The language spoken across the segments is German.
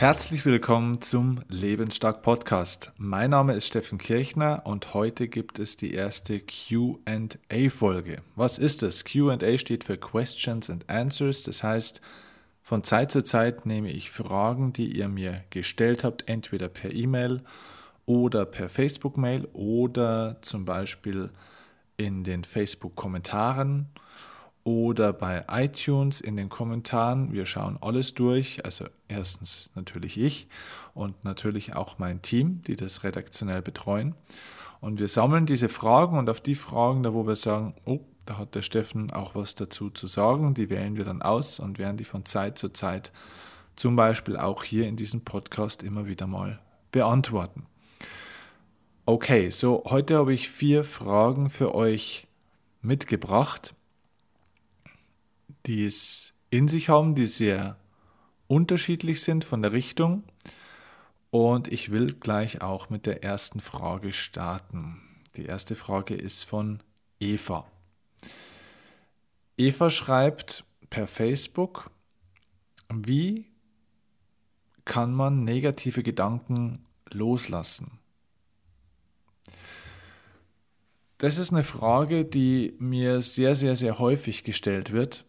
Herzlich willkommen zum Lebensstark Podcast. Mein Name ist Steffen Kirchner und heute gibt es die erste QA-Folge. Was ist das? QA steht für Questions and Answers. Das heißt, von Zeit zu Zeit nehme ich Fragen, die ihr mir gestellt habt, entweder per E-Mail oder per Facebook-Mail oder zum Beispiel in den Facebook-Kommentaren oder bei iTunes in den Kommentaren. Wir schauen alles durch. Also erstens natürlich ich und natürlich auch mein Team, die das redaktionell betreuen. Und wir sammeln diese Fragen und auf die Fragen, da wo wir sagen, oh, da hat der Steffen auch was dazu zu sagen, die wählen wir dann aus und werden die von Zeit zu Zeit zum Beispiel auch hier in diesem Podcast immer wieder mal beantworten. Okay, so heute habe ich vier Fragen für euch mitgebracht die es in sich haben, die sehr unterschiedlich sind von der Richtung. Und ich will gleich auch mit der ersten Frage starten. Die erste Frage ist von Eva. Eva schreibt per Facebook, wie kann man negative Gedanken loslassen? Das ist eine Frage, die mir sehr, sehr, sehr häufig gestellt wird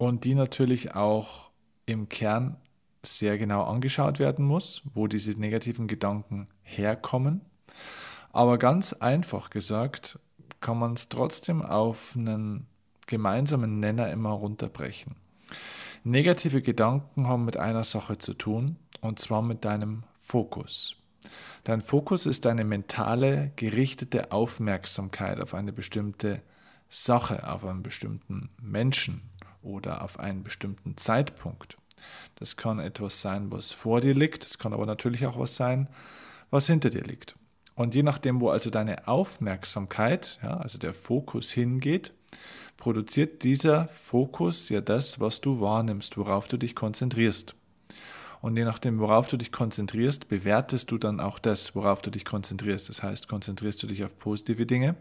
und die natürlich auch im Kern sehr genau angeschaut werden muss, wo diese negativen Gedanken herkommen. Aber ganz einfach gesagt, kann man es trotzdem auf einen gemeinsamen Nenner immer runterbrechen. Negative Gedanken haben mit einer Sache zu tun, und zwar mit deinem Fokus. Dein Fokus ist deine mentale, gerichtete Aufmerksamkeit auf eine bestimmte Sache, auf einen bestimmten Menschen, oder auf einen bestimmten Zeitpunkt. Das kann etwas sein, was vor dir liegt, es kann aber natürlich auch was sein, was hinter dir liegt. Und je nachdem, wo also deine Aufmerksamkeit, ja, also der Fokus hingeht, produziert dieser Fokus ja das, was du wahrnimmst, worauf du dich konzentrierst. Und je nachdem, worauf du dich konzentrierst, bewertest du dann auch das, worauf du dich konzentrierst. Das heißt, konzentrierst du dich auf positive Dinge,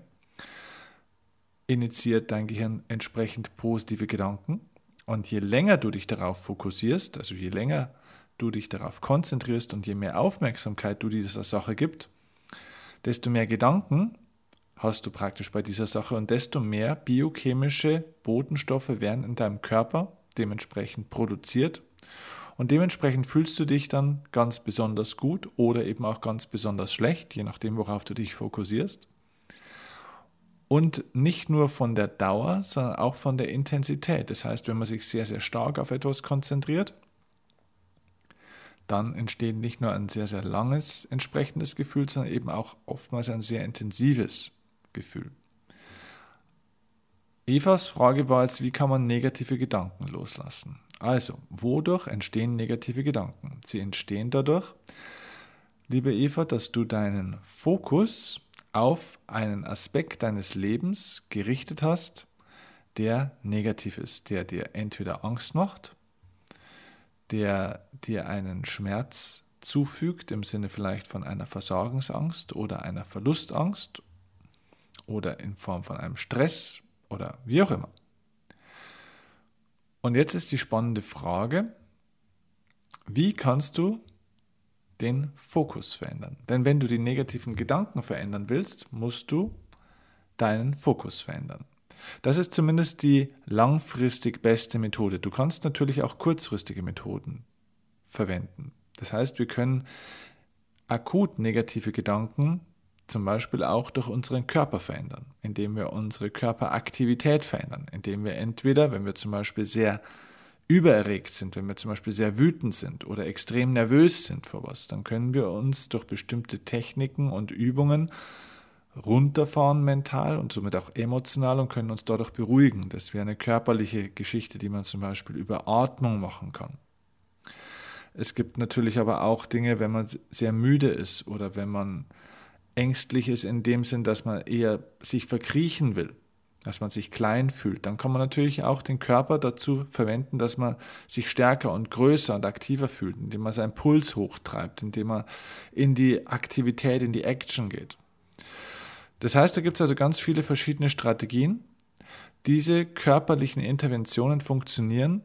initiiert dein Gehirn entsprechend positive Gedanken. Und je länger du dich darauf fokussierst, also je länger du dich darauf konzentrierst und je mehr Aufmerksamkeit du dieser Sache gibst, desto mehr Gedanken hast du praktisch bei dieser Sache und desto mehr biochemische Botenstoffe werden in deinem Körper dementsprechend produziert und dementsprechend fühlst du dich dann ganz besonders gut oder eben auch ganz besonders schlecht, je nachdem, worauf du dich fokussierst. Und nicht nur von der Dauer, sondern auch von der Intensität. Das heißt, wenn man sich sehr, sehr stark auf etwas konzentriert, dann entsteht nicht nur ein sehr, sehr langes entsprechendes Gefühl, sondern eben auch oftmals ein sehr intensives Gefühl. Evas Frage war jetzt, wie kann man negative Gedanken loslassen? Also, wodurch entstehen negative Gedanken? Sie entstehen dadurch, liebe Eva, dass du deinen Fokus auf einen Aspekt deines Lebens gerichtet hast, der negativ ist, der dir entweder Angst macht, der dir einen Schmerz zufügt, im Sinne vielleicht von einer Versagensangst oder einer Verlustangst oder in Form von einem Stress oder wie auch immer. Und jetzt ist die spannende Frage, wie kannst du den Fokus verändern. Denn wenn du die negativen Gedanken verändern willst, musst du deinen Fokus verändern. Das ist zumindest die langfristig beste Methode. Du kannst natürlich auch kurzfristige Methoden verwenden. Das heißt, wir können akut negative Gedanken zum Beispiel auch durch unseren Körper verändern, indem wir unsere Körperaktivität verändern, indem wir entweder, wenn wir zum Beispiel sehr übererregt sind, wenn wir zum Beispiel sehr wütend sind oder extrem nervös sind vor was, dann können wir uns durch bestimmte Techniken und Übungen runterfahren mental und somit auch emotional und können uns dadurch beruhigen. Das wäre eine körperliche Geschichte, die man zum Beispiel über Atmung machen kann. Es gibt natürlich aber auch Dinge, wenn man sehr müde ist oder wenn man ängstlich ist in dem Sinn, dass man eher sich verkriechen will, dass man sich klein fühlt. Dann kann man natürlich auch den Körper dazu verwenden, dass man sich stärker und größer und aktiver fühlt, indem man seinen Puls hochtreibt, indem man in die Aktivität, in die Action geht. Das heißt, da gibt es also ganz viele verschiedene Strategien. Diese körperlichen Interventionen funktionieren,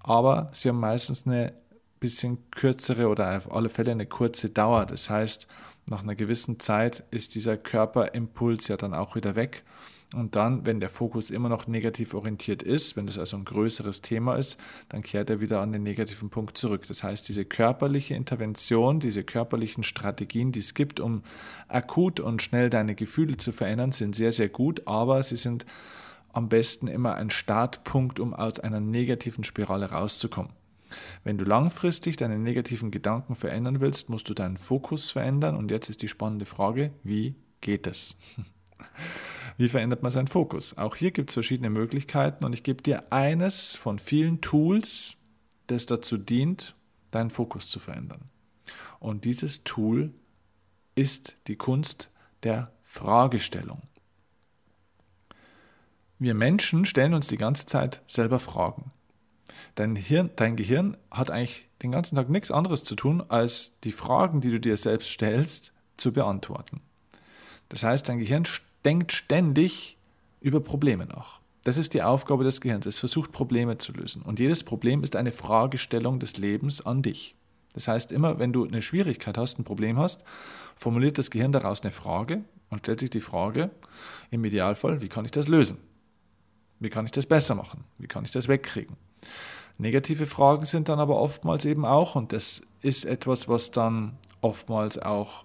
aber sie haben meistens eine bisschen kürzere oder auf alle Fälle eine kurze Dauer. Das heißt, nach einer gewissen Zeit ist dieser Körperimpuls ja dann auch wieder weg. Und dann, wenn der Fokus immer noch negativ orientiert ist, wenn das also ein größeres Thema ist, dann kehrt er wieder an den negativen Punkt zurück. Das heißt, diese körperliche Intervention, diese körperlichen Strategien, die es gibt, um akut und schnell deine Gefühle zu verändern, sind sehr, sehr gut, aber sie sind am besten immer ein Startpunkt, um aus einer negativen Spirale rauszukommen. Wenn du langfristig deine negativen Gedanken verändern willst, musst du deinen Fokus verändern. Und jetzt ist die spannende Frage, wie geht es? Wie verändert man seinen Fokus? Auch hier gibt es verschiedene Möglichkeiten und ich gebe dir eines von vielen Tools, das dazu dient, deinen Fokus zu verändern. Und dieses Tool ist die Kunst der Fragestellung. Wir Menschen stellen uns die ganze Zeit selber Fragen. Dein, Hirn, dein Gehirn hat eigentlich den ganzen Tag nichts anderes zu tun, als die Fragen, die du dir selbst stellst, zu beantworten. Das heißt, dein Gehirn denkt ständig über Probleme nach. Das ist die Aufgabe des Gehirns. Es versucht Probleme zu lösen. Und jedes Problem ist eine Fragestellung des Lebens an dich. Das heißt, immer wenn du eine Schwierigkeit hast, ein Problem hast, formuliert das Gehirn daraus eine Frage und stellt sich die Frage, im Idealfall, wie kann ich das lösen? Wie kann ich das besser machen? Wie kann ich das wegkriegen? Negative Fragen sind dann aber oftmals eben auch, und das ist etwas, was dann oftmals auch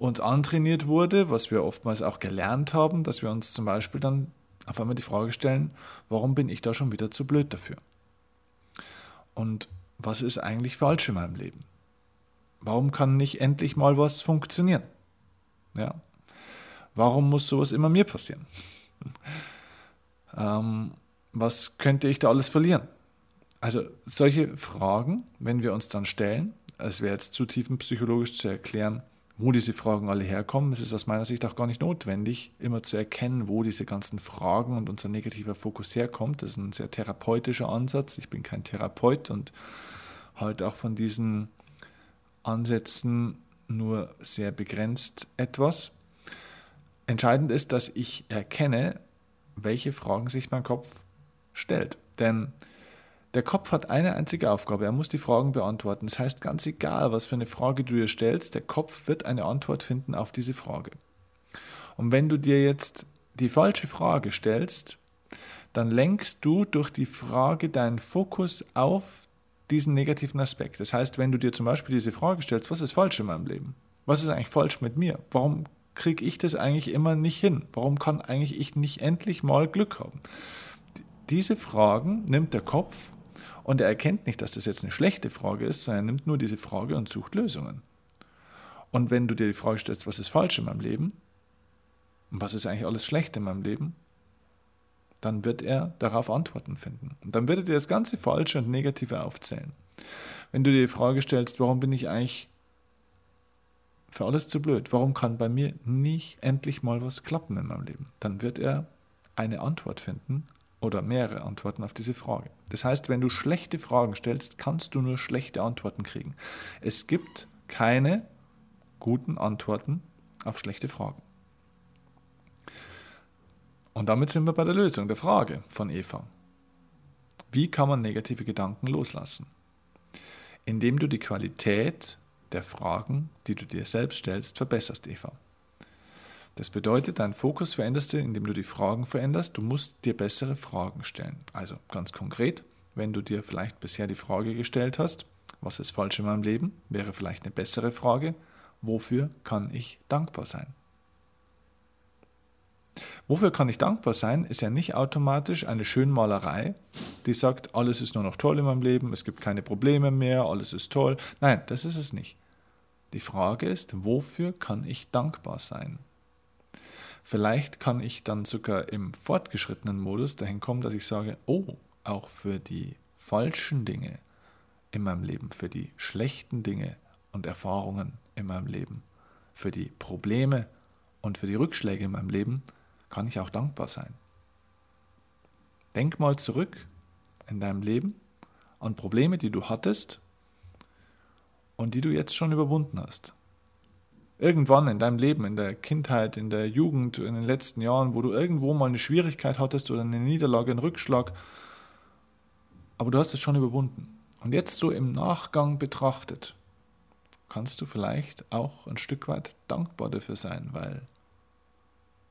uns antrainiert wurde, was wir oftmals auch gelernt haben, dass wir uns zum Beispiel dann auf einmal die Frage stellen, warum bin ich da schon wieder zu blöd dafür? Und was ist eigentlich falsch in meinem Leben? Warum kann nicht endlich mal was funktionieren? Ja? Warum muss sowas immer mir passieren? ähm, was könnte ich da alles verlieren? Also solche Fragen, wenn wir uns dann stellen, es wäre jetzt zu tiefenpsychologisch zu erklären, wo diese Fragen alle herkommen. Es ist aus meiner Sicht auch gar nicht notwendig, immer zu erkennen, wo diese ganzen Fragen und unser negativer Fokus herkommt. Das ist ein sehr therapeutischer Ansatz. Ich bin kein Therapeut und halte auch von diesen Ansätzen nur sehr begrenzt etwas. Entscheidend ist, dass ich erkenne, welche Fragen sich mein Kopf stellt. Denn der Kopf hat eine einzige Aufgabe, er muss die Fragen beantworten. Das heißt, ganz egal, was für eine Frage du dir stellst, der Kopf wird eine Antwort finden auf diese Frage. Und wenn du dir jetzt die falsche Frage stellst, dann lenkst du durch die Frage deinen Fokus auf diesen negativen Aspekt. Das heißt, wenn du dir zum Beispiel diese Frage stellst, was ist falsch in meinem Leben? Was ist eigentlich falsch mit mir? Warum kriege ich das eigentlich immer nicht hin? Warum kann eigentlich ich nicht endlich mal Glück haben? Diese Fragen nimmt der Kopf und er erkennt nicht, dass das jetzt eine schlechte Frage ist, sondern er nimmt nur diese Frage und sucht Lösungen. Und wenn du dir die Frage stellst, was ist falsch in meinem Leben? Und was ist eigentlich alles schlecht in meinem Leben? Dann wird er darauf Antworten finden. Und dann wird er dir das ganze Falsche und Negative aufzählen. Wenn du dir die Frage stellst, warum bin ich eigentlich für alles zu blöd? Warum kann bei mir nicht endlich mal was klappen in meinem Leben? Dann wird er eine Antwort finden oder mehrere Antworten auf diese Frage. Das heißt, wenn du schlechte Fragen stellst, kannst du nur schlechte Antworten kriegen. Es gibt keine guten Antworten auf schlechte Fragen. Und damit sind wir bei der Lösung der Frage von Eva. Wie kann man negative Gedanken loslassen? Indem du die Qualität der Fragen, die du dir selbst stellst, verbesserst, Eva. Das bedeutet, deinen Fokus veränderst du, indem du die Fragen veränderst. Du musst dir bessere Fragen stellen. Also ganz konkret, wenn du dir vielleicht bisher die Frage gestellt hast, was ist falsch in meinem Leben, wäre vielleicht eine bessere Frage, wofür kann ich dankbar sein? Wofür kann ich dankbar sein, ist ja nicht automatisch eine Schönmalerei, die sagt, alles ist nur noch toll in meinem Leben, es gibt keine Probleme mehr, alles ist toll. Nein, das ist es nicht. Die Frage ist, wofür kann ich dankbar sein? Vielleicht kann ich dann sogar im fortgeschrittenen Modus dahin kommen, dass ich sage, oh, auch für die falschen Dinge in meinem Leben, für die schlechten Dinge und Erfahrungen in meinem Leben, für die Probleme und für die Rückschläge in meinem Leben, kann ich auch dankbar sein. Denk mal zurück in deinem Leben an Probleme, die du hattest und die du jetzt schon überwunden hast. Irgendwann in deinem Leben, in der Kindheit, in der Jugend, in den letzten Jahren, wo du irgendwo mal eine Schwierigkeit hattest oder eine Niederlage, einen Rückschlag, aber du hast es schon überwunden. Und jetzt so im Nachgang betrachtet, kannst du vielleicht auch ein Stück weit dankbar dafür sein, weil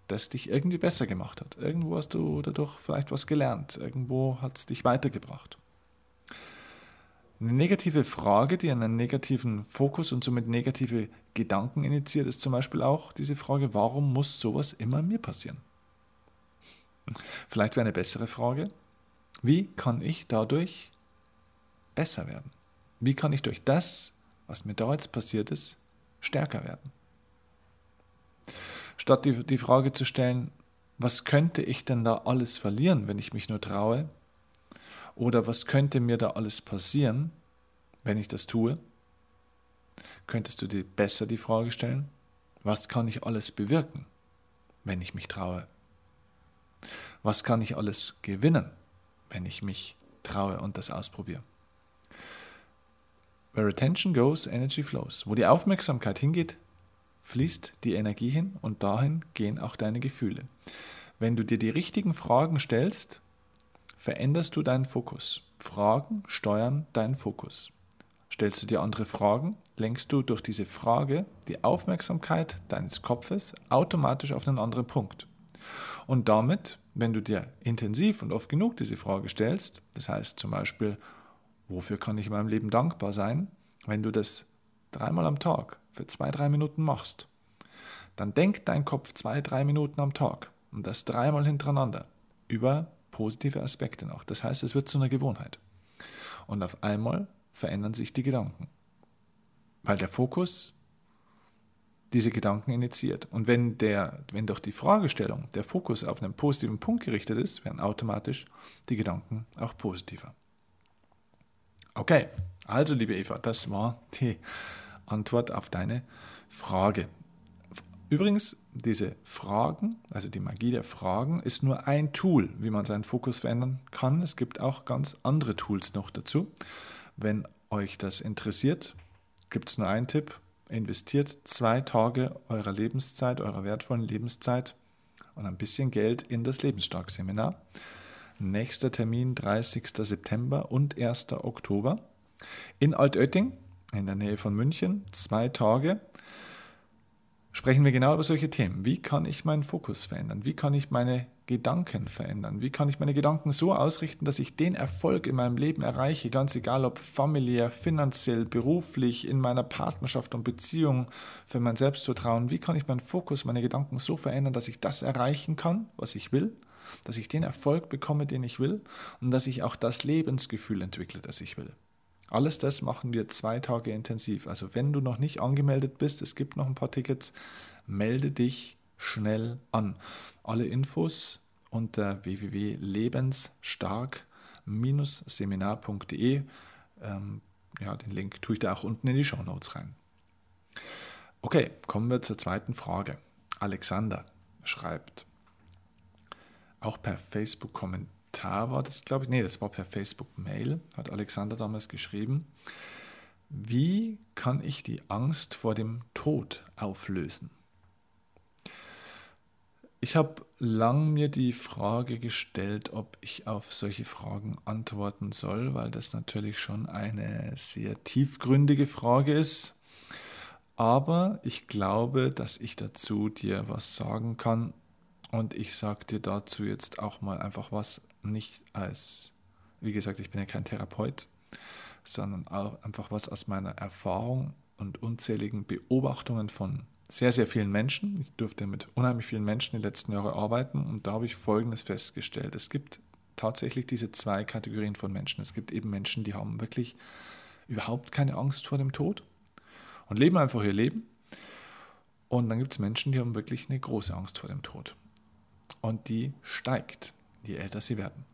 das dich irgendwie besser gemacht hat. Irgendwo hast du dadurch vielleicht was gelernt, irgendwo hat es dich weitergebracht. Eine negative Frage, die einen negativen Fokus und somit negative Gedanken initiiert, ist zum Beispiel auch diese Frage, warum muss sowas immer mir passieren? Vielleicht wäre eine bessere Frage, wie kann ich dadurch besser werden? Wie kann ich durch das, was mir da jetzt passiert ist, stärker werden? Statt die, die Frage zu stellen, was könnte ich denn da alles verlieren, wenn ich mich nur traue, oder was könnte mir da alles passieren, wenn ich das tue? Könntest du dir besser die Frage stellen, was kann ich alles bewirken, wenn ich mich traue? Was kann ich alles gewinnen, wenn ich mich traue und das ausprobiere? Where attention goes, energy flows. Wo die Aufmerksamkeit hingeht, fließt die Energie hin und dahin gehen auch deine Gefühle. Wenn du dir die richtigen Fragen stellst, veränderst du deinen Fokus. Fragen steuern deinen Fokus. Stellst du dir andere Fragen, lenkst du durch diese Frage die Aufmerksamkeit deines Kopfes automatisch auf einen anderen Punkt. Und damit, wenn du dir intensiv und oft genug diese Frage stellst, das heißt zum Beispiel, wofür kann ich in meinem Leben dankbar sein, wenn du das dreimal am Tag für zwei, drei Minuten machst, dann denkt dein Kopf zwei, drei Minuten am Tag und das dreimal hintereinander über positive Aspekte noch. Das heißt, es wird zu einer Gewohnheit. Und auf einmal verändern sich die Gedanken, weil der Fokus diese Gedanken initiiert. Und wenn, der, wenn durch die Fragestellung der Fokus auf einen positiven Punkt gerichtet ist, werden automatisch die Gedanken auch positiver. Okay, also liebe Eva, das war die Antwort auf deine Frage. Übrigens, diese Fragen, also die Magie der Fragen, ist nur ein Tool, wie man seinen Fokus verändern kann. Es gibt auch ganz andere Tools noch dazu. Wenn euch das interessiert, gibt es nur einen Tipp. Investiert zwei Tage eurer Lebenszeit, eurer wertvollen Lebenszeit und ein bisschen Geld in das Lebensstark-Seminar. Nächster Termin 30. September und 1. Oktober in Altötting in der Nähe von München. Zwei Tage sprechen wir genau über solche Themen. Wie kann ich meinen Fokus verändern? Wie kann ich meine Gedanken verändern? Wie kann ich meine Gedanken so ausrichten, dass ich den Erfolg in meinem Leben erreiche, ganz egal ob familiär, finanziell, beruflich, in meiner Partnerschaft und Beziehung, für mein Selbstvertrauen? Wie kann ich meinen Fokus, meine Gedanken so verändern, dass ich das erreichen kann, was ich will? Dass ich den Erfolg bekomme, den ich will und dass ich auch das Lebensgefühl entwickle, das ich will. Alles das machen wir zwei Tage intensiv. Also wenn du noch nicht angemeldet bist, es gibt noch ein paar Tickets, melde dich schnell an. Alle Infos unter www.lebensstark-seminar.de. Ähm, ja, den Link tue ich da auch unten in die Show Notes rein. Okay, kommen wir zur zweiten Frage. Alexander schreibt, auch per Facebook-Kommentar Kommentar war das, glaube ich. Nee, das war per Facebook-Mail, hat Alexander damals geschrieben. Wie kann ich die Angst vor dem Tod auflösen? Ich habe lang mir die Frage gestellt, ob ich auf solche Fragen antworten soll, weil das natürlich schon eine sehr tiefgründige Frage ist. Aber ich glaube, dass ich dazu dir was sagen kann. Und ich sage dir dazu jetzt auch mal einfach was nicht als, wie gesagt, ich bin ja kein Therapeut, sondern auch einfach was aus meiner Erfahrung und unzähligen Beobachtungen von sehr, sehr vielen Menschen. Ich durfte mit unheimlich vielen Menschen die letzten Jahre arbeiten und da habe ich Folgendes festgestellt. Es gibt tatsächlich diese zwei Kategorien von Menschen. Es gibt eben Menschen, die haben wirklich überhaupt keine Angst vor dem Tod und leben einfach ihr Leben. Und dann gibt es Menschen, die haben wirklich eine große Angst vor dem Tod. Und die steigt je älter sie werden.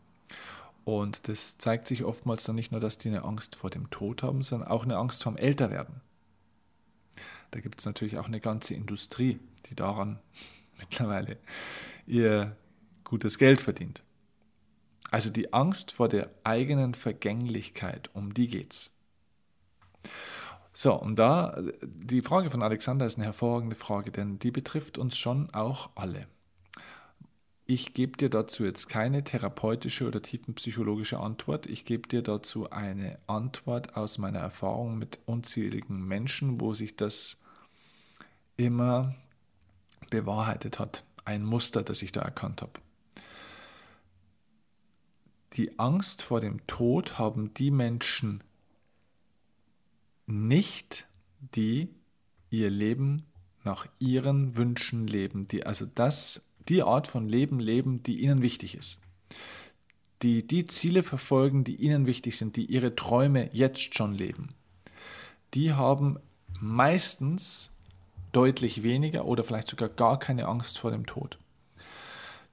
Und das zeigt sich oftmals dann nicht nur, dass die eine Angst vor dem Tod haben, sondern auch eine Angst vorm Älterwerden. Da gibt es natürlich auch eine ganze Industrie, die daran mittlerweile ihr gutes Geld verdient. Also die Angst vor der eigenen Vergänglichkeit, um die geht's. So, und da, die Frage von Alexander ist eine hervorragende Frage, denn die betrifft uns schon auch alle. Ich gebe dir dazu jetzt keine therapeutische oder tiefenpsychologische Antwort. Ich gebe dir dazu eine Antwort aus meiner Erfahrung mit unzähligen Menschen, wo sich das immer bewahrheitet hat. Ein Muster, das ich da erkannt habe. Die Angst vor dem Tod haben die Menschen nicht, die ihr Leben nach ihren Wünschen leben, die also das, die Art von Leben leben, die ihnen wichtig ist. Die die Ziele verfolgen, die ihnen wichtig sind, die ihre Träume jetzt schon leben. Die haben meistens deutlich weniger oder vielleicht sogar gar keine Angst vor dem Tod.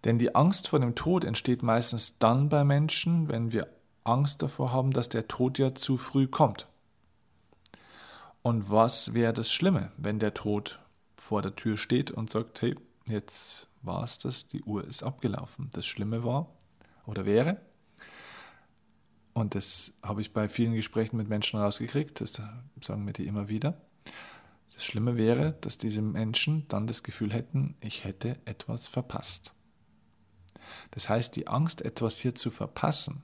Denn die Angst vor dem Tod entsteht meistens dann bei Menschen, wenn wir Angst davor haben, dass der Tod ja zu früh kommt. Und was wäre das Schlimme, wenn der Tod vor der Tür steht und sagt, hey, jetzt war es das, die Uhr ist abgelaufen. Das Schlimme war oder wäre, und das habe ich bei vielen Gesprächen mit Menschen rausgekriegt, das sagen mir die immer wieder, das Schlimme wäre, dass diese Menschen dann das Gefühl hätten, ich hätte etwas verpasst. Das heißt, die Angst, etwas hier zu verpassen,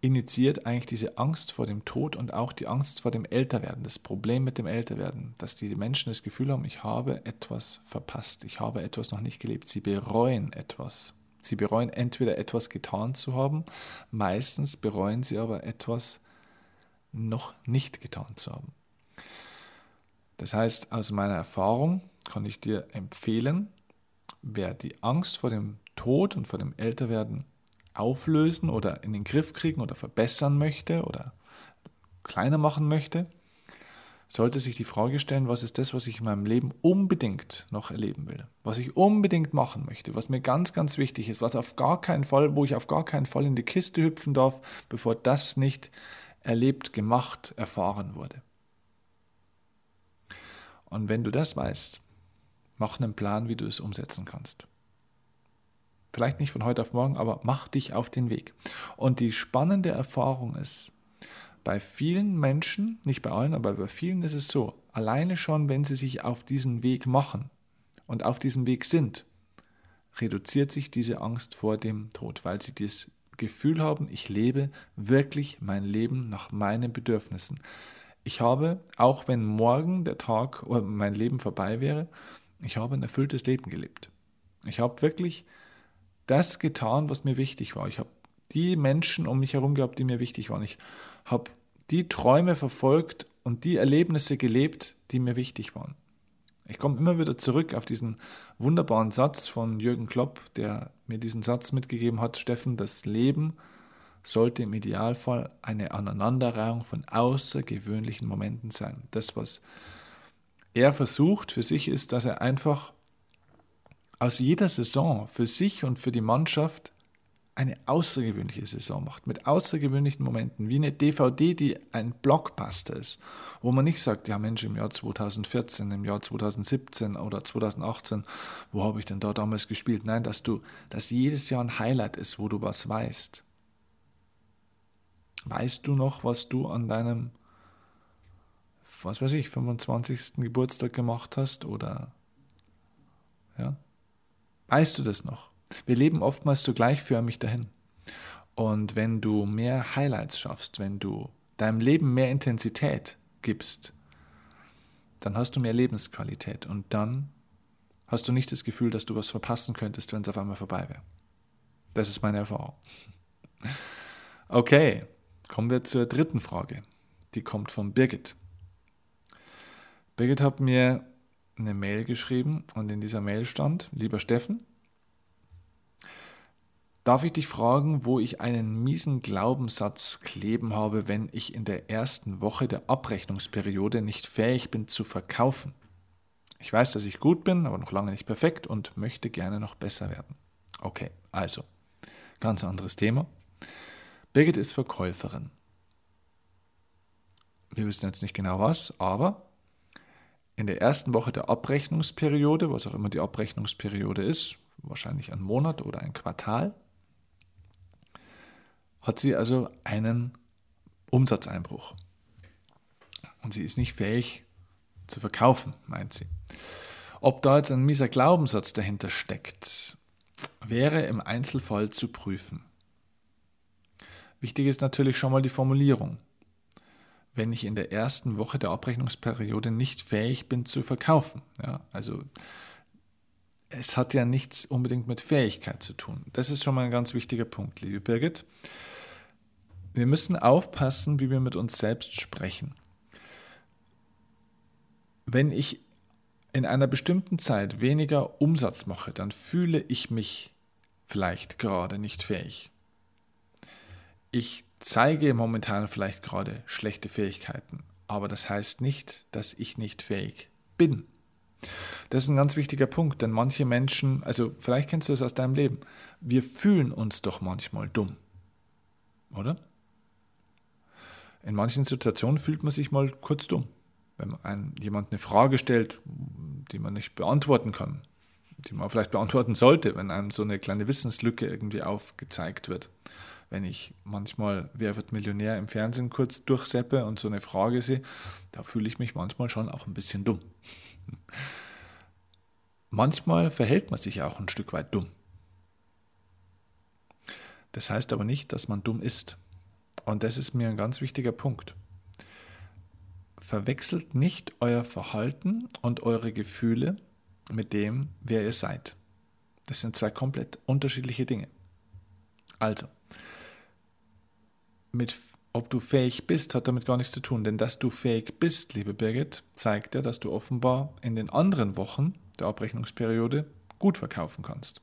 initiiert eigentlich diese Angst vor dem Tod und auch die Angst vor dem Älterwerden, das Problem mit dem Älterwerden, dass die Menschen das Gefühl haben, ich habe etwas verpasst, ich habe etwas noch nicht gelebt, sie bereuen etwas. Sie bereuen entweder etwas getan zu haben, meistens bereuen sie aber etwas noch nicht getan zu haben. Das heißt, aus meiner Erfahrung kann ich dir empfehlen, wer die Angst vor dem Tod und vor dem Älterwerden auflösen oder in den Griff kriegen oder verbessern möchte oder kleiner machen möchte, sollte sich die Frage stellen, was ist das, was ich in meinem Leben unbedingt noch erleben will, was ich unbedingt machen möchte, was mir ganz, ganz wichtig ist, was auf gar keinen Fall, wo ich auf gar keinen Fall in die Kiste hüpfen darf, bevor das nicht erlebt, gemacht, erfahren wurde. Und wenn du das weißt, mach einen Plan, wie du es umsetzen kannst. Vielleicht nicht von heute auf morgen, aber mach dich auf den Weg. Und die spannende Erfahrung ist, bei vielen Menschen, nicht bei allen, aber bei vielen ist es so, alleine schon, wenn sie sich auf diesen Weg machen und auf diesem Weg sind, reduziert sich diese Angst vor dem Tod, weil sie das Gefühl haben, ich lebe wirklich mein Leben nach meinen Bedürfnissen. Ich habe, auch wenn morgen der Tag oder mein Leben vorbei wäre, ich habe ein erfülltes Leben gelebt. Ich habe wirklich das getan, was mir wichtig war. Ich habe die Menschen um mich herum gehabt, die mir wichtig waren. Ich habe die Träume verfolgt und die Erlebnisse gelebt, die mir wichtig waren. Ich komme immer wieder zurück auf diesen wunderbaren Satz von Jürgen Klopp, der mir diesen Satz mitgegeben hat, Steffen, das Leben sollte im Idealfall eine Aneinanderreihung von außergewöhnlichen Momenten sein. Das, was er versucht für sich, ist, dass er einfach aus jeder Saison für sich und für die Mannschaft eine außergewöhnliche Saison macht, mit außergewöhnlichen Momenten, wie eine DVD, die ein Blockbuster ist, wo man nicht sagt, ja Mensch, im Jahr 2014, im Jahr 2017 oder 2018, wo habe ich denn da damals gespielt? Nein, dass du, dass jedes Jahr ein Highlight ist, wo du was weißt. Weißt du noch, was du an deinem, was weiß ich, 25. Geburtstag gemacht hast oder, ja, Weißt du das noch? Wir leben oftmals so gleichförmig dahin. Und wenn du mehr Highlights schaffst, wenn du deinem Leben mehr Intensität gibst, dann hast du mehr Lebensqualität und dann hast du nicht das Gefühl, dass du was verpassen könntest, wenn es auf einmal vorbei wäre. Das ist meine Erfahrung. Okay, kommen wir zur dritten Frage. Die kommt von Birgit. Birgit hat mir eine Mail geschrieben und in dieser Mail stand, lieber Steffen, darf ich dich fragen, wo ich einen miesen Glaubenssatz kleben habe, wenn ich in der ersten Woche der Abrechnungsperiode nicht fähig bin zu verkaufen? Ich weiß, dass ich gut bin, aber noch lange nicht perfekt und möchte gerne noch besser werden. Okay, also, ganz anderes Thema. Birgit ist Verkäuferin. Wir wissen jetzt nicht genau was, aber in der ersten Woche der Abrechnungsperiode, was auch immer die Abrechnungsperiode ist, wahrscheinlich ein Monat oder ein Quartal, hat sie also einen Umsatzeinbruch. Und sie ist nicht fähig zu verkaufen, meint sie. Ob da jetzt ein mieser Glaubenssatz dahinter steckt, wäre im Einzelfall zu prüfen. Wichtig ist natürlich schon mal die Formulierung. Wenn ich in der ersten Woche der Abrechnungsperiode nicht fähig bin zu verkaufen. Ja, also es hat ja nichts unbedingt mit Fähigkeit zu tun. Das ist schon mal ein ganz wichtiger Punkt, liebe Birgit. Wir müssen aufpassen, wie wir mit uns selbst sprechen. Wenn ich in einer bestimmten Zeit weniger Umsatz mache, dann fühle ich mich vielleicht gerade nicht fähig. Ich zeige momentan vielleicht gerade schlechte Fähigkeiten, aber das heißt nicht, dass ich nicht fähig bin. Das ist ein ganz wichtiger Punkt, denn manche Menschen, also vielleicht kennst du das aus deinem Leben, wir fühlen uns doch manchmal dumm, oder? In manchen Situationen fühlt man sich mal kurz dumm. Wenn einem jemand eine Frage stellt, die man nicht beantworten kann, die man vielleicht beantworten sollte, wenn einem so eine kleine Wissenslücke irgendwie aufgezeigt wird. Wenn ich manchmal Wer wird Millionär im Fernsehen kurz durchseppe und so eine Frage sehe, da fühle ich mich manchmal schon auch ein bisschen dumm. Manchmal verhält man sich auch ein Stück weit dumm. Das heißt aber nicht, dass man dumm ist. Und das ist mir ein ganz wichtiger Punkt. Verwechselt nicht euer Verhalten und eure Gefühle mit dem, wer ihr seid. Das sind zwei komplett unterschiedliche Dinge. Also, mit ob du fähig bist, hat damit gar nichts zu tun. Denn dass du fähig bist, liebe Birgit, zeigt ja, dass du offenbar in den anderen Wochen der Abrechnungsperiode gut verkaufen kannst.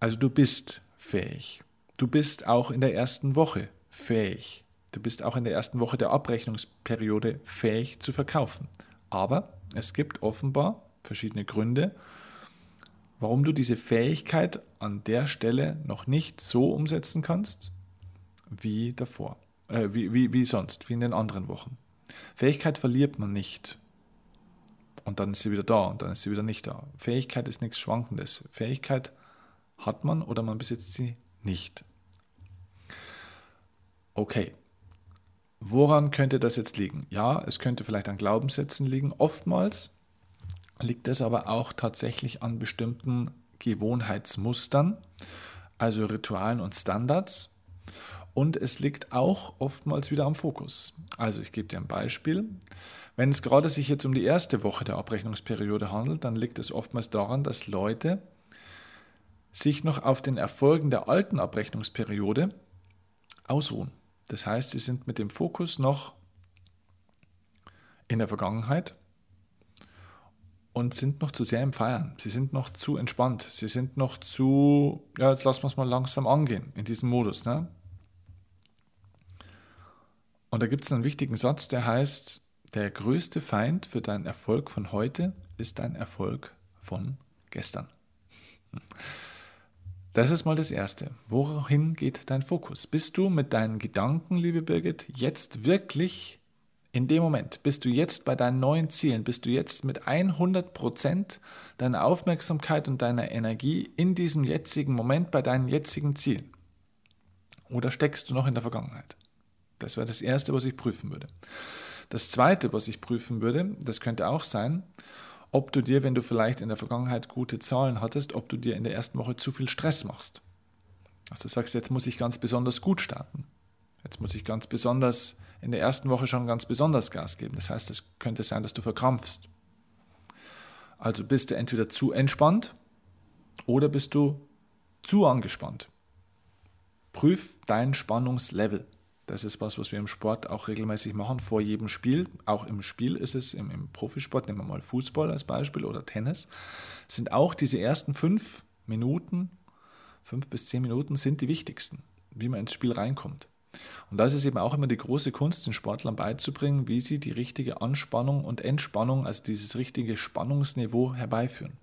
Also du bist fähig. Du bist auch in der ersten Woche fähig. Du bist auch in der ersten Woche der Abrechnungsperiode fähig zu verkaufen. Aber es gibt offenbar verschiedene Gründe, warum du diese Fähigkeit an der Stelle noch nicht so umsetzen kannst wie davor, äh, wie, wie, wie sonst, wie in den anderen Wochen. Fähigkeit verliert man nicht. Und dann ist sie wieder da und dann ist sie wieder nicht da. Fähigkeit ist nichts Schwankendes. Fähigkeit hat man oder man besitzt sie nicht. Okay. Woran könnte das jetzt liegen? Ja, es könnte vielleicht an Glaubenssätzen liegen. Oftmals liegt es aber auch tatsächlich an bestimmten Gewohnheitsmustern, also Ritualen und Standards. Und es liegt auch oftmals wieder am Fokus. Also ich gebe dir ein Beispiel. Wenn es gerade sich jetzt um die erste Woche der Abrechnungsperiode handelt, dann liegt es oftmals daran, dass Leute sich noch auf den Erfolgen der alten Abrechnungsperiode ausruhen. Das heißt, sie sind mit dem Fokus noch in der Vergangenheit und sind noch zu sehr im Feiern. Sie sind noch zu entspannt. Sie sind noch zu, ja, jetzt lassen wir es mal langsam angehen in diesem Modus. Ne? Und da gibt es einen wichtigen Satz, der heißt, der größte Feind für deinen Erfolg von heute ist dein Erfolg von gestern. Das ist mal das Erste. Wohin geht dein Fokus? Bist du mit deinen Gedanken, liebe Birgit, jetzt wirklich in dem Moment? Bist du jetzt bei deinen neuen Zielen? Bist du jetzt mit 100 Prozent deiner Aufmerksamkeit und deiner Energie in diesem jetzigen Moment bei deinen jetzigen Zielen? Oder steckst du noch in der Vergangenheit? Das wäre das Erste, was ich prüfen würde. Das Zweite, was ich prüfen würde, das könnte auch sein, ob du dir, wenn du vielleicht in der Vergangenheit gute Zahlen hattest, ob du dir in der ersten Woche zu viel Stress machst. Also du sagst, jetzt muss ich ganz besonders gut starten. Jetzt muss ich ganz besonders in der ersten Woche schon ganz besonders Gas geben. Das heißt, es könnte sein, dass du verkrampfst. Also bist du entweder zu entspannt oder bist du zu angespannt. Prüf dein Spannungslevel. Das ist was, was wir im Sport auch regelmäßig machen, vor jedem Spiel. Auch im Spiel ist es, im, im Profisport, nehmen wir mal Fußball als Beispiel oder Tennis, sind auch diese ersten fünf Minuten, fünf bis zehn Minuten sind die wichtigsten, wie man ins Spiel reinkommt. Und da ist eben auch immer die große Kunst, den Sportlern beizubringen, wie sie die richtige Anspannung und Entspannung, also dieses richtige Spannungsniveau herbeiführen.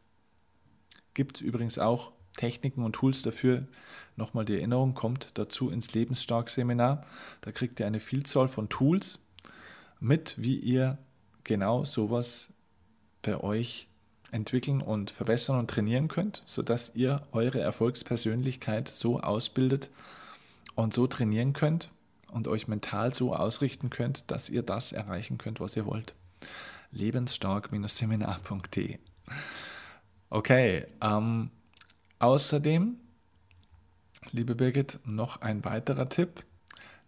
Gibt es übrigens auch Techniken und Tools dafür, nochmal die Erinnerung kommt dazu ins Lebensstark-Seminar. Da kriegt ihr eine Vielzahl von Tools mit, wie ihr genau sowas bei euch entwickeln und verbessern und trainieren könnt, sodass ihr eure Erfolgspersönlichkeit so ausbildet und so trainieren könnt und euch mental so ausrichten könnt, dass ihr das erreichen könnt, was ihr wollt. Lebensstark-seminar.de Okay, ähm, außerdem, liebe Birgit, noch ein weiterer Tipp,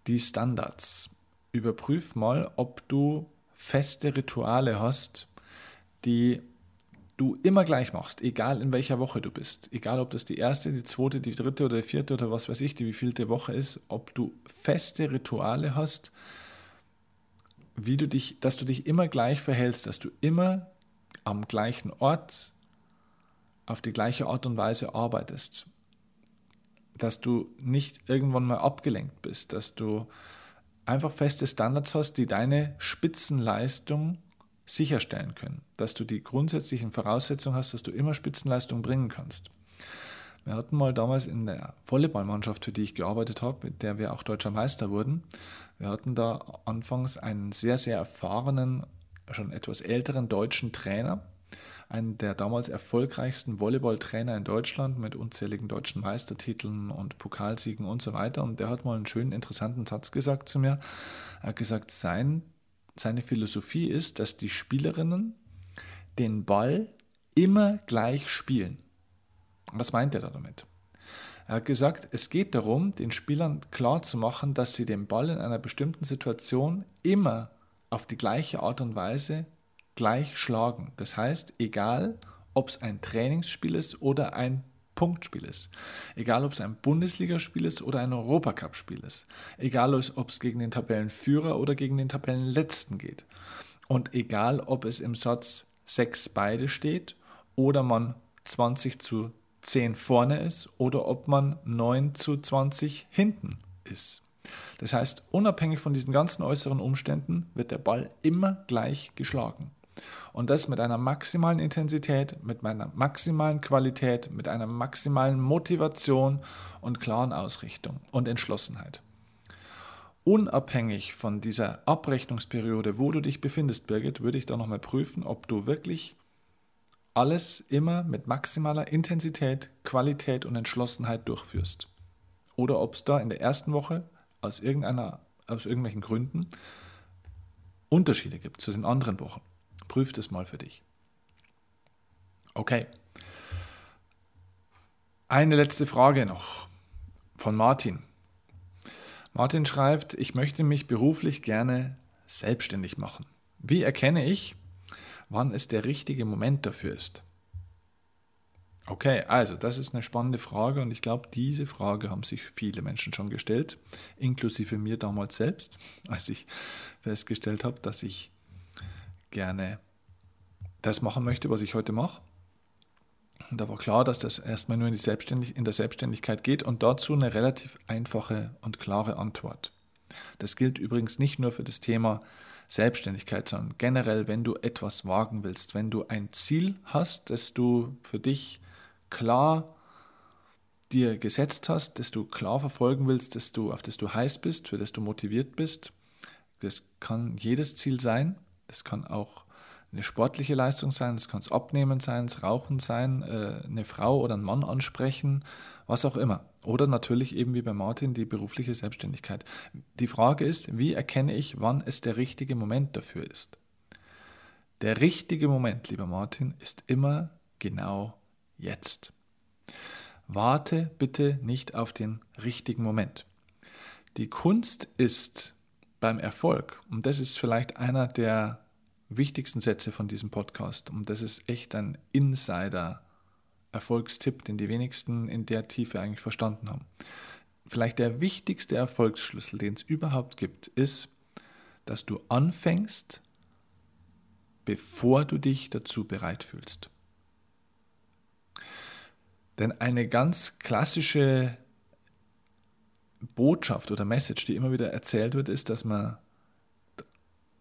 die Standards. Überprüf mal, ob du feste Rituale hast, die du immer gleich machst, egal in welcher Woche du bist, egal ob das die erste, die zweite, die dritte oder die vierte oder was weiß ich, die wievielte Woche ist, ob du feste Rituale hast, wie du dich, dass du dich immer gleich verhältst, dass du immer am gleichen Ort auf die gleiche Art und Weise arbeitest, dass du nicht irgendwann mal abgelenkt bist, dass du einfach feste Standards hast, die deine Spitzenleistung sicherstellen können, dass du die grundsätzlichen Voraussetzungen hast, dass du immer Spitzenleistung bringen kannst. Wir hatten mal damals in der Volleyballmannschaft, für die ich gearbeitet habe, mit der wir auch deutscher Meister wurden, wir hatten da anfangs einen sehr, sehr erfahrenen, schon etwas älteren deutschen Trainer, einen der damals erfolgreichsten Volleyballtrainer in Deutschland mit unzähligen deutschen Meistertiteln und Pokalsiegen und so weiter. Und der hat mal einen schönen, interessanten Satz gesagt zu mir. Er hat gesagt, sein seine Philosophie ist, dass die Spielerinnen den Ball immer gleich spielen. Was meint er damit? Er hat gesagt, es geht darum, den Spielern klarzumachen, dass sie den Ball in einer bestimmten Situation immer auf die gleiche Art und Weise gleich schlagen. Das heißt, egal ob es ein Trainingsspiel ist oder ein Punktspiel ist. Egal, ob es ein Bundesligaspiel ist oder ein Europacup-Spiel ist. Egal, ob es gegen den Tabellenführer oder gegen den Tabellenletzten geht. Und egal, ob es im Satz 6 beide steht oder man 20 zu 10 vorne ist oder ob man 9 zu 20 hinten ist. Das heißt, unabhängig von diesen ganzen äußeren Umständen wird der Ball immer gleich geschlagen. Und das mit einer maximalen Intensität, mit meiner maximalen Qualität, mit einer maximalen Motivation und klaren Ausrichtung und Entschlossenheit. Unabhängig von dieser Abrechnungsperiode, wo du dich befindest, Birgit, würde ich da nochmal prüfen, ob du wirklich alles immer mit maximaler Intensität, Qualität und Entschlossenheit durchführst. Oder ob es da in der ersten Woche aus, irgendeiner, aus irgendwelchen Gründen Unterschiede gibt zu den anderen Wochen. Prüf das mal für dich. Okay. Eine letzte Frage noch von Martin. Martin schreibt, ich möchte mich beruflich gerne selbstständig machen. Wie erkenne ich, wann es der richtige Moment dafür ist? Okay, also das ist eine spannende Frage und ich glaube, diese Frage haben sich viele Menschen schon gestellt, inklusive mir damals selbst, als ich festgestellt habe, dass ich gerne das machen möchte, was ich heute mache. Und da war klar, dass das erstmal nur in, Selbstständig in der Selbstständigkeit geht und dazu eine relativ einfache und klare Antwort. Das gilt übrigens nicht nur für das Thema Selbstständigkeit, sondern generell, wenn du etwas wagen willst, wenn du ein Ziel hast, das du für dich klar dir gesetzt hast, das du klar verfolgen willst, das du, auf das du heiß bist, für das du motiviert bist. Das kann jedes Ziel sein. Das kann auch eine sportliche Leistung sein, es kann das Abnehmen sein, das Rauchen sein, äh, eine Frau oder einen Mann ansprechen, was auch immer. Oder natürlich eben wie bei Martin die berufliche Selbstständigkeit. Die Frage ist, wie erkenne ich, wann es der richtige Moment dafür ist? Der richtige Moment, lieber Martin, ist immer genau jetzt. Warte bitte nicht auf den richtigen Moment. Die Kunst ist beim Erfolg, und das ist vielleicht einer der wichtigsten Sätze von diesem Podcast. Und das ist echt ein Insider-Erfolgstipp, den die wenigsten in der Tiefe eigentlich verstanden haben. Vielleicht der wichtigste Erfolgsschlüssel, den es überhaupt gibt, ist, dass du anfängst, bevor du dich dazu bereit fühlst. Denn eine ganz klassische Botschaft oder Message, die immer wieder erzählt wird, ist, dass man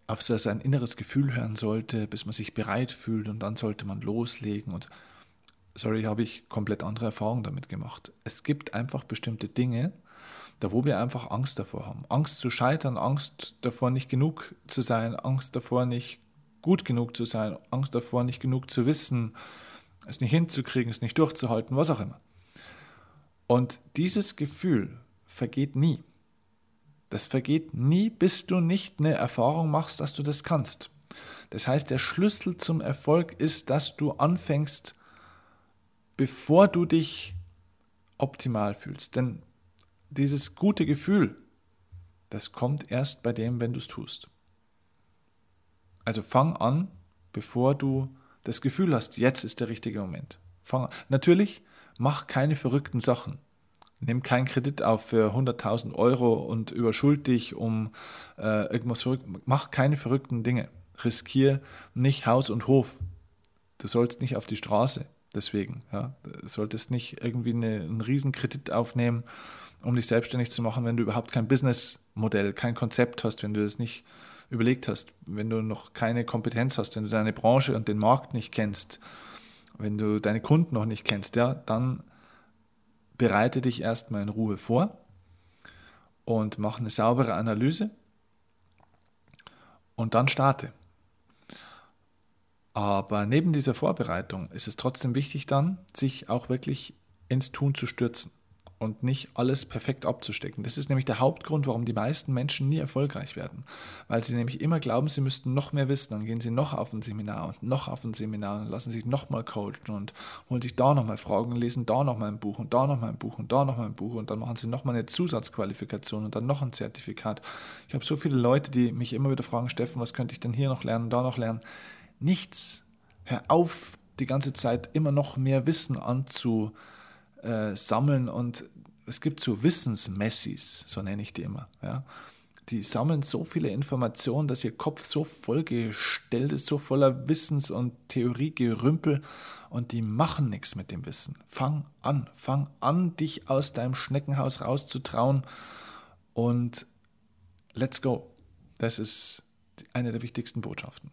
auf sein inneres Gefühl hören sollte, bis man sich bereit fühlt und dann sollte man loslegen. Und sorry, habe ich komplett andere Erfahrungen damit gemacht. Es gibt einfach bestimmte Dinge, da wo wir einfach Angst davor haben. Angst zu scheitern, Angst davor nicht genug zu sein, Angst davor nicht gut genug zu sein, Angst davor nicht genug zu wissen, es nicht hinzukriegen, es nicht durchzuhalten, was auch immer. Und dieses Gefühl vergeht nie. Das vergeht nie, bis du nicht eine Erfahrung machst, dass du das kannst. Das heißt, der Schlüssel zum Erfolg ist, dass du anfängst, bevor du dich optimal fühlst. Denn dieses gute Gefühl, das kommt erst bei dem, wenn du es tust. Also fang an, bevor du das Gefühl hast, jetzt ist der richtige Moment. Fang an. Natürlich, mach keine verrückten Sachen. Nimm keinen Kredit auf für 100.000 Euro und überschuld dich um äh, irgendwas verrückt. Mach keine verrückten Dinge. Riskier nicht Haus und Hof. Du sollst nicht auf die Straße. Deswegen, ja, du solltest nicht irgendwie eine, einen riesen Kredit aufnehmen, um dich selbstständig zu machen, wenn du überhaupt kein Businessmodell, kein Konzept hast, wenn du das nicht überlegt hast, wenn du noch keine Kompetenz hast, wenn du deine Branche und den Markt nicht kennst, wenn du deine Kunden noch nicht kennst, ja, dann bereite dich erstmal in Ruhe vor und mach eine saubere Analyse und dann starte. Aber neben dieser Vorbereitung ist es trotzdem wichtig dann, sich auch wirklich ins Tun zu stürzen und nicht alles perfekt abzustecken. Das ist nämlich der Hauptgrund, warum die meisten Menschen nie erfolgreich werden. Weil sie nämlich immer glauben, sie müssten noch mehr wissen. Dann gehen sie noch auf ein Seminar und noch auf ein Seminar und lassen sich nochmal coachen und holen sich da nochmal Fragen, lesen da nochmal ein Buch und da nochmal ein Buch und da nochmal ein Buch und dann machen sie nochmal eine Zusatzqualifikation und dann noch ein Zertifikat. Ich habe so viele Leute, die mich immer wieder fragen, Steffen, was könnte ich denn hier noch lernen, da noch lernen? Nichts. Hör auf, die ganze Zeit immer noch mehr Wissen anzusammeln und es gibt so Wissensmessis, so nenne ich die immer. Ja. Die sammeln so viele Informationen, dass ihr Kopf so vollgestellt ist, so voller Wissens- und Theoriegerümpel und die machen nichts mit dem Wissen. Fang an, fang an, dich aus deinem Schneckenhaus rauszutrauen und let's go. Das ist eine der wichtigsten Botschaften.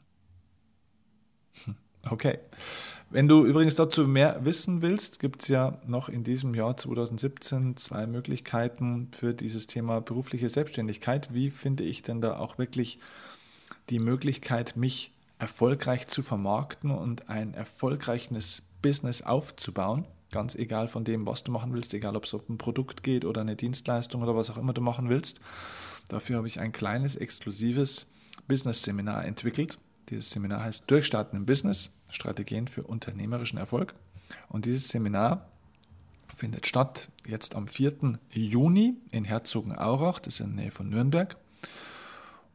Hm, okay. Wenn du übrigens dazu mehr wissen willst, gibt es ja noch in diesem Jahr 2017 zwei Möglichkeiten für dieses Thema berufliche Selbstständigkeit. Wie finde ich denn da auch wirklich die Möglichkeit, mich erfolgreich zu vermarkten und ein erfolgreiches Business aufzubauen? Ganz egal von dem, was du machen willst, egal ob es um ein Produkt geht oder eine Dienstleistung oder was auch immer du machen willst. Dafür habe ich ein kleines exklusives Business-Seminar entwickelt. Dieses Seminar heißt Durchstarten im Business Strategien für unternehmerischen Erfolg. Und dieses Seminar findet statt jetzt am 4. Juni in Herzogenaurach, das ist in der Nähe von Nürnberg.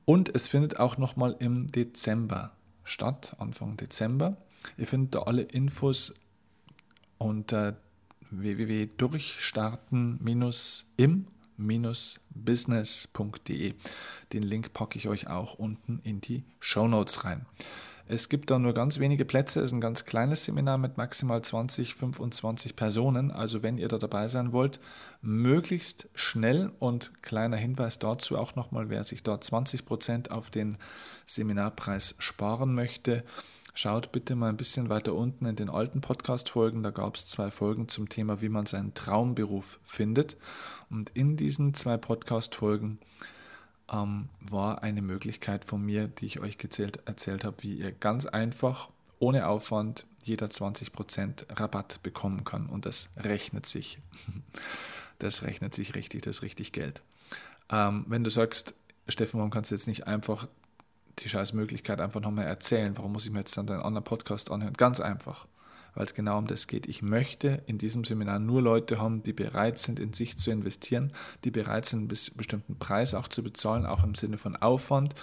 Und es findet auch nochmal im Dezember statt, Anfang Dezember. Ihr findet da alle Infos unter www.durchstarten-im-business.de. Den Link packe ich euch auch unten in die Show Notes rein. Es gibt da nur ganz wenige Plätze. Es ist ein ganz kleines Seminar mit maximal 20, 25 Personen. Also wenn ihr da dabei sein wollt, möglichst schnell und kleiner Hinweis dazu auch nochmal, wer sich dort 20 Prozent auf den Seminarpreis sparen möchte. Schaut bitte mal ein bisschen weiter unten in den alten Podcast-Folgen. Da gab es zwei Folgen zum Thema, wie man seinen Traumberuf findet. Und in diesen zwei Podcast-Folgen ähm, war eine Möglichkeit von mir, die ich euch gezählt, erzählt habe, wie ihr ganz einfach, ohne Aufwand, jeder 20% Rabatt bekommen kann. Und das rechnet sich. Das rechnet sich richtig, das ist richtig Geld. Ähm, wenn du sagst, Steffen, warum kannst du jetzt nicht einfach die scheiß Möglichkeit einfach nochmal erzählen? Warum muss ich mir jetzt dann deinen anderen Podcast anhören? Ganz einfach weil es genau um das geht. Ich möchte in diesem Seminar nur Leute haben, die bereit sind, in sich zu investieren, die bereit sind, einen bestimmten Preis auch zu bezahlen, auch im Sinne von Aufwand,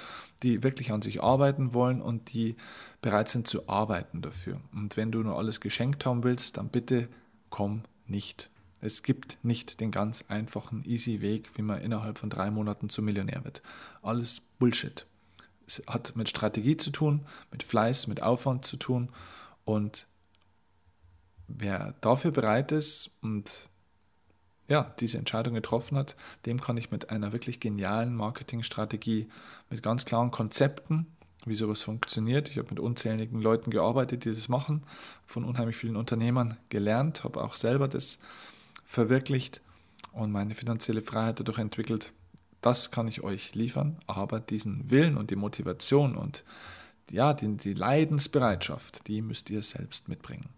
die wirklich an sich arbeiten wollen und die bereit sind zu arbeiten dafür. Und wenn du nur alles geschenkt haben willst, dann bitte komm nicht. Es gibt nicht den ganz einfachen, easy Weg, wie man innerhalb von drei Monaten zum Millionär wird. Alles Bullshit. Es hat mit Strategie zu tun, mit Fleiß, mit Aufwand zu tun und wer dafür bereit ist und ja, diese Entscheidung getroffen hat, dem kann ich mit einer wirklich genialen Marketingstrategie, mit ganz klaren Konzepten wie sowas funktioniert. Ich habe mit unzähligen Leuten gearbeitet, die das machen, von unheimlich vielen Unternehmern gelernt, habe auch selber das verwirklicht und meine finanzielle Freiheit dadurch entwickelt. Das kann ich euch liefern, aber diesen Willen und die Motivation und ja, die, die Leidensbereitschaft, die müsst ihr selbst mitbringen.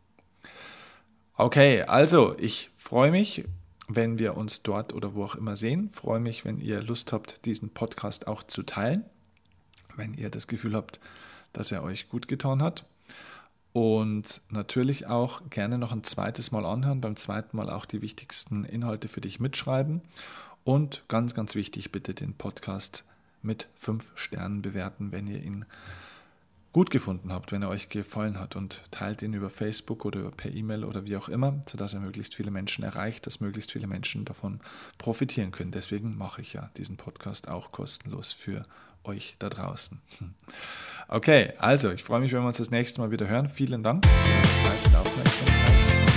Okay, also ich freue mich, wenn wir uns dort oder wo auch immer sehen. Freue mich, wenn ihr Lust habt, diesen Podcast auch zu teilen wenn ihr das Gefühl habt, dass er euch gut getan hat. Und natürlich auch gerne noch ein zweites Mal anhören, beim zweiten Mal auch die wichtigsten Inhalte für dich mitschreiben. Und ganz, ganz wichtig, bitte den Podcast mit fünf Sternen bewerten, wenn ihr ihn gut gefunden habt, wenn er euch gefallen hat und teilt ihn über Facebook oder per E-Mail oder wie auch immer, sodass er möglichst viele Menschen erreicht, dass möglichst viele Menschen davon profitieren können. Deswegen mache ich ja diesen Podcast auch kostenlos für euch da draußen. Okay, also ich freue mich, wenn wir uns das nächste Mal wieder hören. Vielen Dank für eure Zeit und Aufmerksamkeit.